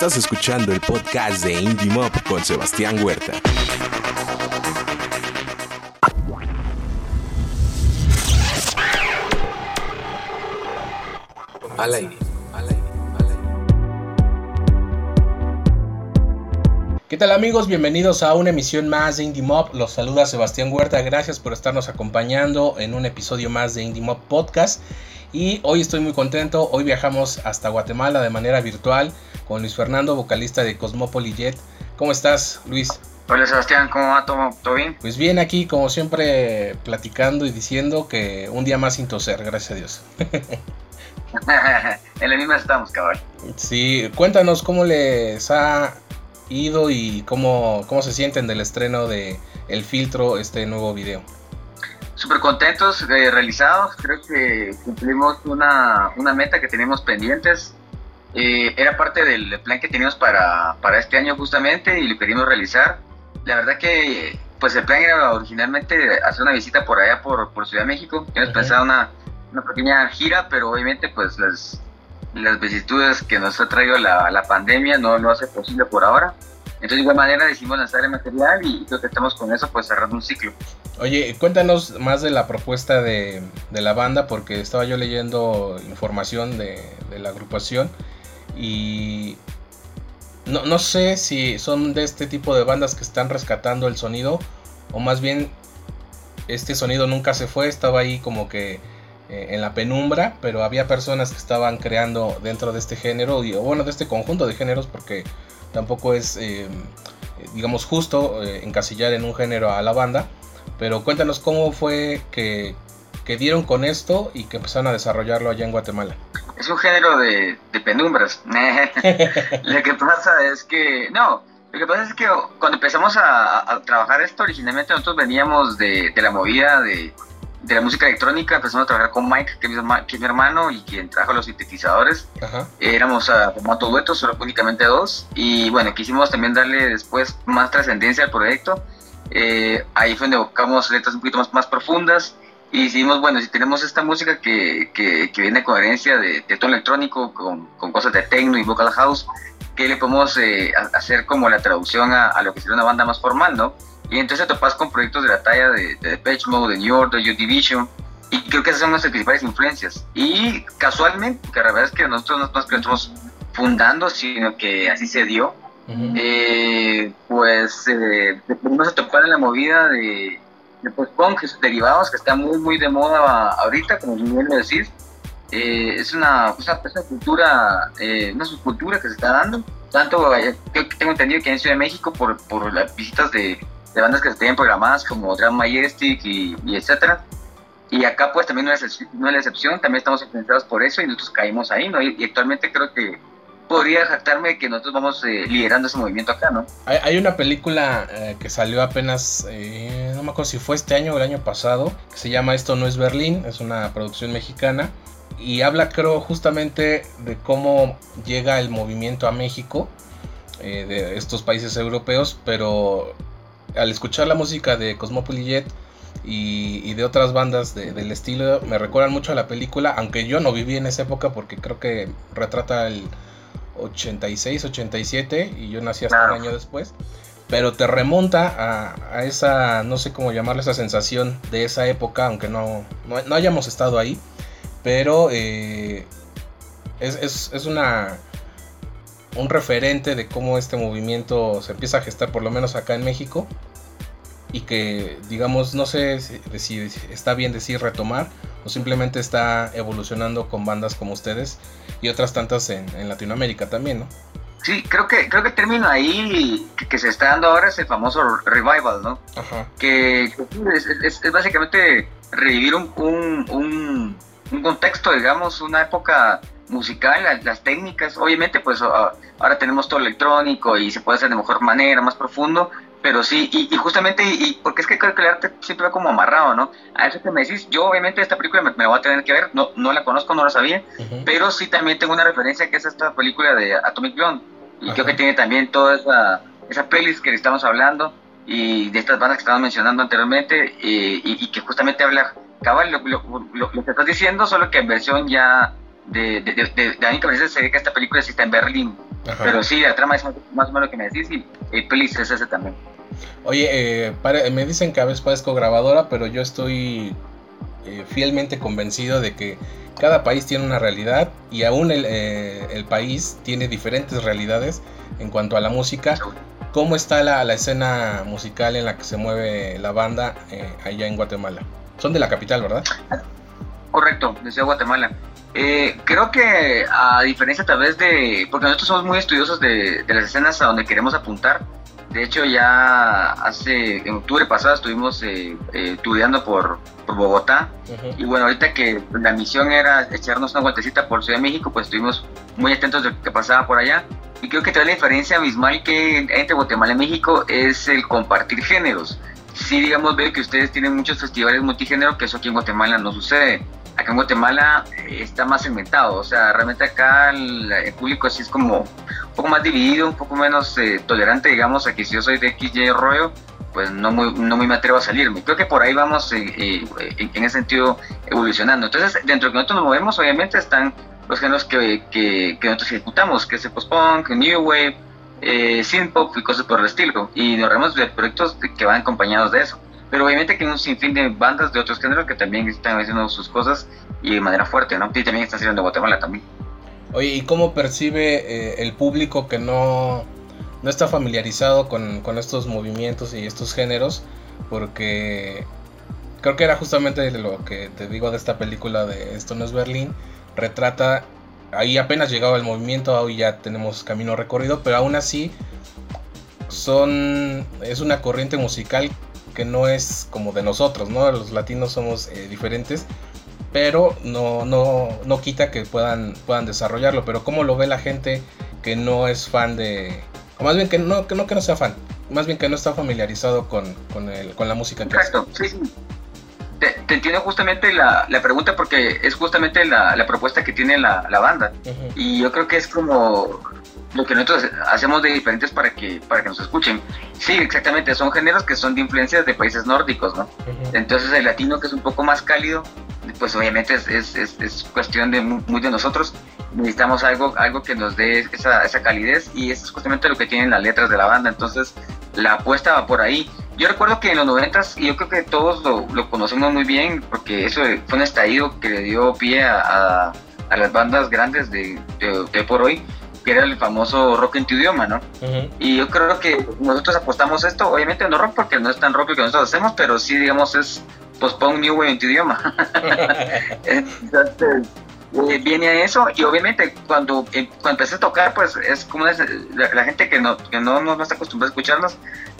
Estás escuchando el podcast de Indie Mob con Sebastián Huerta. Al aire. ¿Qué tal amigos? Bienvenidos a una emisión más de Indie Mob. Los saluda Sebastián Huerta. Gracias por estarnos acompañando en un episodio más de Indie Mob Podcast. Y hoy estoy muy contento. Hoy viajamos hasta Guatemala de manera virtual con Luis Fernando, vocalista de Cosmopoli Jet. ¿Cómo estás, Luis? Hola Sebastián, ¿cómo va todo, ¿Todo bien? Pues bien, aquí como siempre platicando y diciendo que un día más sin toser, gracias a Dios. en la misma estamos, cabrón. Sí, cuéntanos cómo les ha ido y cómo, cómo se sienten del estreno de El Filtro, este nuevo video. Súper contentos, de realizados, creo que cumplimos una, una meta que teníamos pendientes. Eh, era parte del plan que teníamos para, para este año justamente y lo queríamos realizar. La verdad que pues el plan era originalmente hacer una visita por allá por, por Ciudad de México. Teníamos pensado una, una pequeña gira, pero obviamente pues las, las vicisitudes que nos ha traído la, la pandemia no lo hace posible por ahora. Entonces, de igual manera, decidimos lanzar el material y creo que estamos con eso, pues cerrando un ciclo. Oye, cuéntanos más de la propuesta de, de la banda, porque estaba yo leyendo información de, de la agrupación y no, no, sé si son de este tipo de bandas que están rescatando el sonido, o más bien este sonido nunca se fue, estaba ahí como que eh, en la penumbra, pero había personas que estaban creando dentro de este género, y, o bueno, de este conjunto de géneros, porque tampoco es, eh, digamos, justo eh, encasillar en un género a la banda. Pero cuéntanos cómo fue que, que, dieron con esto y que empezaron a desarrollarlo allá en Guatemala. Es un género de, de penumbras. lo que pasa es que, no, lo que pasa es que cuando empezamos a, a trabajar esto, originalmente nosotros veníamos de, de la movida de, de la música electrónica, empezamos a trabajar con Mike, que es mi, que es mi hermano y quien trajo los sintetizadores. Ajá. Éramos a formato dueto, solo únicamente dos. Y bueno, quisimos también darle después más trascendencia al proyecto. Eh, ahí fue donde buscamos letras un poquito más, más profundas. Y decidimos, bueno, si tenemos esta música que, que, que viene con herencia de, de tono electrónico, con, con, cosas de techno y vocal house, ¿qué le podemos eh, hacer como la traducción a, a, lo que sería una banda más formal, no? Y entonces te topas con proyectos de la talla de, de Depeche Mode, de New Order, Joy Division, y creo que esas son nuestras principales influencias. Y casualmente, que la verdad es que nosotros no nos estamos fundando, sino que así se dio, uh -huh. eh, pues eh, nos a topar en la movida de, de post-punk, esos derivados que están muy, muy de moda ahorita, como bien lo decís. Eh, es una, una, una cultura, eh, una subcultura que se está dando. Tanto, eh, tengo entendido que en Ciudad de México, por, por las visitas de, de bandas que se tienen programadas como Drum Majestic y, y etcétera. Y acá pues también no es, no es la excepción, también estamos influenciados por eso y nosotros caímos ahí, ¿no? Y, y actualmente creo que podría jactarme que nosotros vamos eh, liderando ese movimiento acá, ¿no? Hay, hay una película eh, que salió apenas, eh, no me acuerdo si fue este año o el año pasado, que se llama Esto no es Berlín, es una producción mexicana y habla creo justamente de cómo llega el movimiento a México eh, de estos países europeos, pero al escuchar la música de Cosmopolis Jet y, y, de otras bandas de, del estilo me recuerdan mucho a la película, aunque yo no viví en esa época porque creo que retrata el 86, 87 y yo nací hasta un año después. Pero te remonta a, a, esa, no sé cómo llamarle, esa sensación de esa época, aunque no, no, no hayamos estado ahí. Pero eh, es, es, es una, un referente de cómo este movimiento se empieza a gestar, por lo menos acá en México. Y que, digamos, no sé si, si está bien decir retomar o simplemente está evolucionando con bandas como ustedes y otras tantas en, en Latinoamérica también, ¿no? Sí, creo que creo que el término ahí que, que, se está dando ahora es el famoso revival, ¿no? Ajá. Que es, es, es básicamente revivir un, un, un, un, contexto, digamos, una época musical, las, las técnicas. Obviamente, pues ahora tenemos todo electrónico y se puede hacer de mejor manera, más profundo, pero sí, y, y justamente, y, y, porque es que creo que el arte siempre va como amarrado, ¿no? A eso que me decís, yo obviamente esta película me, me la voy a tener que ver, no, no la conozco, no la sabía, uh -huh. pero sí también tengo una referencia que es esta película de Atomic Blonde, y uh -huh. creo que tiene también toda esa, esa playlist que estamos hablando, y de estas bandas que estábamos mencionando anteriormente, y, y, que justamente habla, cabal, lo, lo, lo, lo, que estás diciendo, solo que en versión ya de, de, de, de, de, de se ve que esta película sí está en Berlín, Pero sí, la trama es más, o menos lo que me decís y el pelis es ese también. Oye, eh, me dicen que a veces parezco grabadora, pero yo estoy eh, fielmente convencido de que cada país tiene una realidad y aún el, eh, el, país tiene diferentes realidades en cuanto a la música. ¿Cómo está la, la escena musical en la que se mueve la banda allá en Guatemala? Son de la capital, ¿verdad? Correcto, desde Guatemala. Eh, creo que a diferencia tal vez de, porque nosotros somos muy estudiosos de, las escenas a donde queremos apuntar, de hecho ya hace, en octubre pasado estuvimos eh, eh por, por, Bogotá. Y bueno, ahorita que la misión era echarnos una vueltecita por Ciudad de México, pues estuvimos muy atentos de lo que pasaba por allá. Y creo que toda la diferencia abismal que entre Guatemala y México es el compartir géneros. Sí, digamos, veo que ustedes tienen muchos festivales multigénero, que eso aquí en Guatemala no sucede acá en Guatemala eh, está más segmentado, o sea, realmente acá el, público así es como un poco más dividido, un poco menos eh, tolerante, digamos, a que si yo soy de XY rollo, pues no muy, no muy me atrevo a salirme. Creo que por ahí vamos eh, en ese sentido evolucionando. Entonces, dentro de que nosotros nos movemos, obviamente están los géneros que, nosotros ejecutamos, que es el post-punk, New Wave, eh, synth-pop y cosas por el estilo. Y nos vemos de proyectos que van acompañados de eso. Pero obviamente que hay un sinfín de bandas de otros géneros que también están haciendo sus cosas y de manera fuerte, ¿no? Y también están saliendo de Guatemala también. Oye, ¿y cómo percibe eh, el público que no, no está familiarizado con, con, estos movimientos y estos géneros? Porque creo que era justamente lo que te digo de esta película de Esto no es Berlín. Retrata, ahí apenas llegaba el movimiento, hoy ya tenemos camino recorrido, pero aún así son es una corriente musical que no es como de nosotros, ¿no? Los latinos somos eh, diferentes, pero no, no, no quita que puedan, puedan desarrollarlo. Pero ¿cómo lo ve la gente que no es fan de... O más bien que no, que no, que no sea fan, más bien que no está familiarizado con, con, el, con la música que Exacto, sí, Te, entiendo justamente la, la, pregunta porque es justamente la, la propuesta que tiene la, la banda. Y yo creo que es como lo que nosotros hacemos de diferentes para que, para que nos escuchen. Sí, exactamente, son géneros que son de influencias de países nórdicos, ¿no? Entonces el latino que es un poco más cálido, pues obviamente es, es, es, cuestión de muy, de nosotros. Necesitamos algo, algo que nos dé esa, esa calidez y eso es justamente lo que tienen las letras de la banda. Entonces la apuesta va por ahí. Yo recuerdo que en los noventas, y yo creo que todos lo, lo, conocemos muy bien, porque eso fue un estallido que le dio pie a, a, las bandas grandes de, de, de por hoy que era el famoso rock en tu idioma, ¿no? Y yo creo que nosotros apostamos esto, obviamente no rock porque no es tan rock lo que nosotros hacemos, pero sí, digamos, es post-punk new wave en tu idioma. Entonces, eh, viene a eso y obviamente cuando, eh, cuando empecé a tocar, pues es como la, gente que no, que no, no está acostumbrada a escucharnos,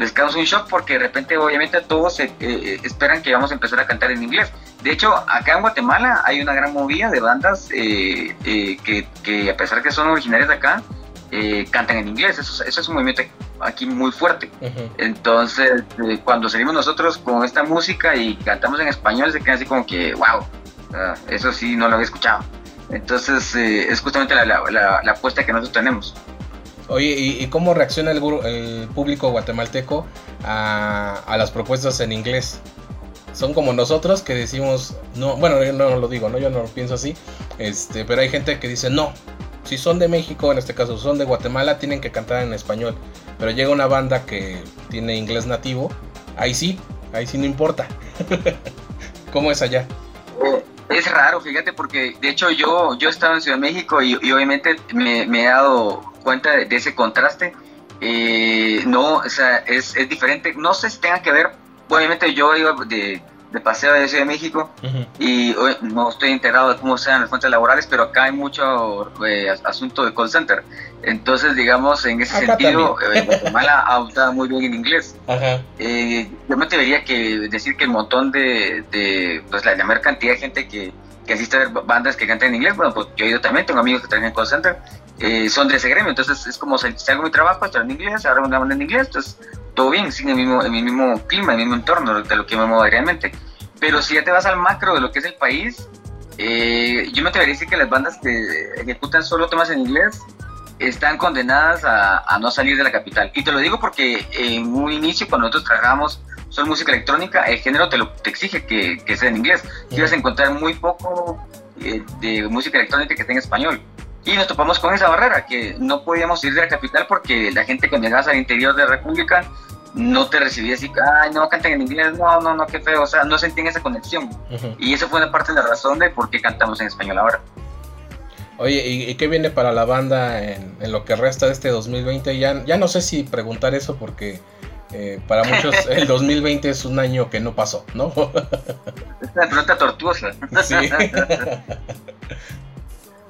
les causa un shock porque de repente obviamente todos eh, esperan que vamos a empezar a cantar en inglés. De hecho, acá en Guatemala hay una gran movida de bandas eh, eh, que, a pesar que son originarias de acá, eh, cantan en inglés. Eso, es un movimiento aquí muy fuerte. Entonces, cuando salimos nosotros con esta música y cantamos en español, se queda así como que, wow, eso sí no lo había escuchado. Entonces, es justamente la, apuesta que nosotros tenemos. Oye, ¿y, cómo reacciona el, público guatemalteco a, a las propuestas en inglés? son como nosotros que decimos, no, bueno, yo no lo digo, ¿no? Yo no lo pienso así, este, pero hay gente que dice, no, si son de México, en este caso son de Guatemala, tienen que cantar en español, pero llega una banda que tiene inglés nativo, ahí sí, ahí sí no importa. ¿Cómo es allá? Eh, es raro, fíjate, porque de hecho yo, yo he estado en Ciudad de México y, obviamente me, he dado cuenta de, ese contraste. Eh, no, o sea, es, es diferente. No sé si tenga que ver obviamente yo iba de, de paseo de Ciudad de México y no estoy enterado de cómo sean las fuentes laborales, pero acá hay mucho eh, asunto de call center. Entonces, digamos, en ese sentido, eh, Guatemala ha optado muy bien en inglés. Eh, yo me atrevería que decir que el montón de, de pues la, mayor cantidad de gente que, que asiste a ver bandas que cantan en inglés, bueno, pues yo he ido también, tengo amigos que trabajan en call center, son de ese gremio, entonces es como si hago mi trabajo, estoy en inglés, ahora una banda en inglés, entonces todo bien, sigue en el mismo, en el mismo clima, en el mismo entorno de lo que me muevo diariamente. Pero si ya te vas al macro de lo que es el país, eh, yo me atrevería a decir que las bandas que ejecutan solo temas en inglés están condenadas a, no salir de la capital. Y te lo digo porque en un inicio, cuando nosotros trabajamos solo música electrónica, el género te, lo, te exige que, que sea en inglés. Vas a encontrar muy poco eh, de música electrónica que esté en español. Y nos topamos con esa barrera, que no podíamos ir de la capital porque la gente cuando llegabas al interior de la República no te recibía así, ay, no cantan en inglés, no, no, no, qué feo, o sea, no sentían esa conexión. Y eso fue una parte de la razón de por qué cantamos en español ahora. Oye, ¿y, qué viene para la banda en, lo que resta de este 2020? Ya, ya no sé si preguntar eso porque eh, para muchos el 2020 es un año que no pasó, ¿no? es una pregunta tortuosa. Sí.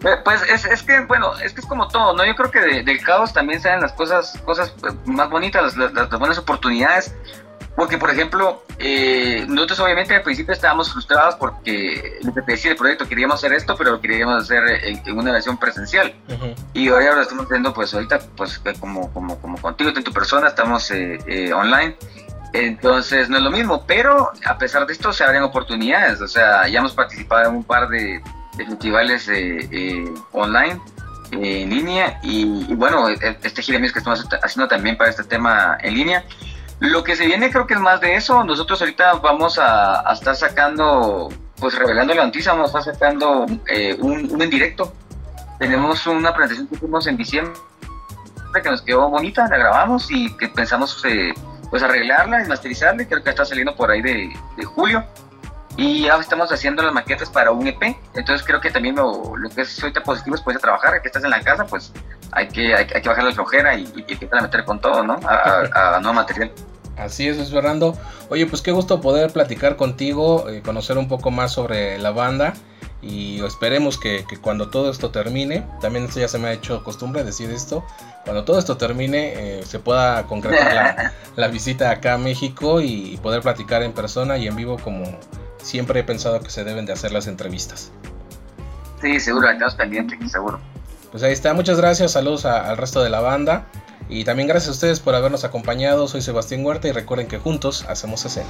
Pues es, es, que, bueno, es que es como todo, ¿no? Yo creo que del caos también salen las cosas, cosas más bonitas, las, las, buenas oportunidades. Porque, por ejemplo, eh, nosotros obviamente al principio estábamos frustrados porque, decía el proyecto, queríamos hacer esto, pero lo queríamos hacer en, una versión presencial. Y ahora lo estamos haciendo, pues ahorita, pues como, como, como contigo, en tu persona, estamos eh, eh, online. Entonces no es lo mismo, pero a pesar de esto se abren oportunidades. O sea, ya hemos participado en un par de, festivales eh, eh, online, eh, en línea, y, bueno, e, este gira que estamos haciendo también para este tema en línea. Lo que se viene creo que es más de eso. Nosotros ahorita vamos a, estar sacando, pues revelando la noticia, vamos a estar sacando un, un en directo. Tenemos una presentación que hicimos en diciembre que nos quedó bonita, la grabamos y que pensamos pues arreglarla y masterizarla. Creo que está saliendo por ahí de julio y ya estamos haciendo las maquetas para un EP. Entonces creo que también lo, lo que es ahorita positivo es poder trabajar, que estás en la casa, pues hay que, hay, que bajar la flojera y, y, empezar a meter con todo, ¿no? A, nuevo material. Así es, Fernando. Oye, pues qué gusto poder platicar contigo, eh, conocer un poco más sobre la banda y esperemos que, que, cuando todo esto termine, también esto ya se me ha hecho costumbre decir esto, cuando todo esto termine eh, se pueda concretar la, la, visita acá a México y poder platicar en persona y en vivo como, siempre he pensado que se deben de hacer las entrevistas. Sí, seguro, estamos pendientes, seguro. Pues ahí está, muchas gracias, saludos al resto de la banda y también gracias a ustedes por habernos acompañado, soy Sebastián Huerta y recuerden que juntos hacemos escena.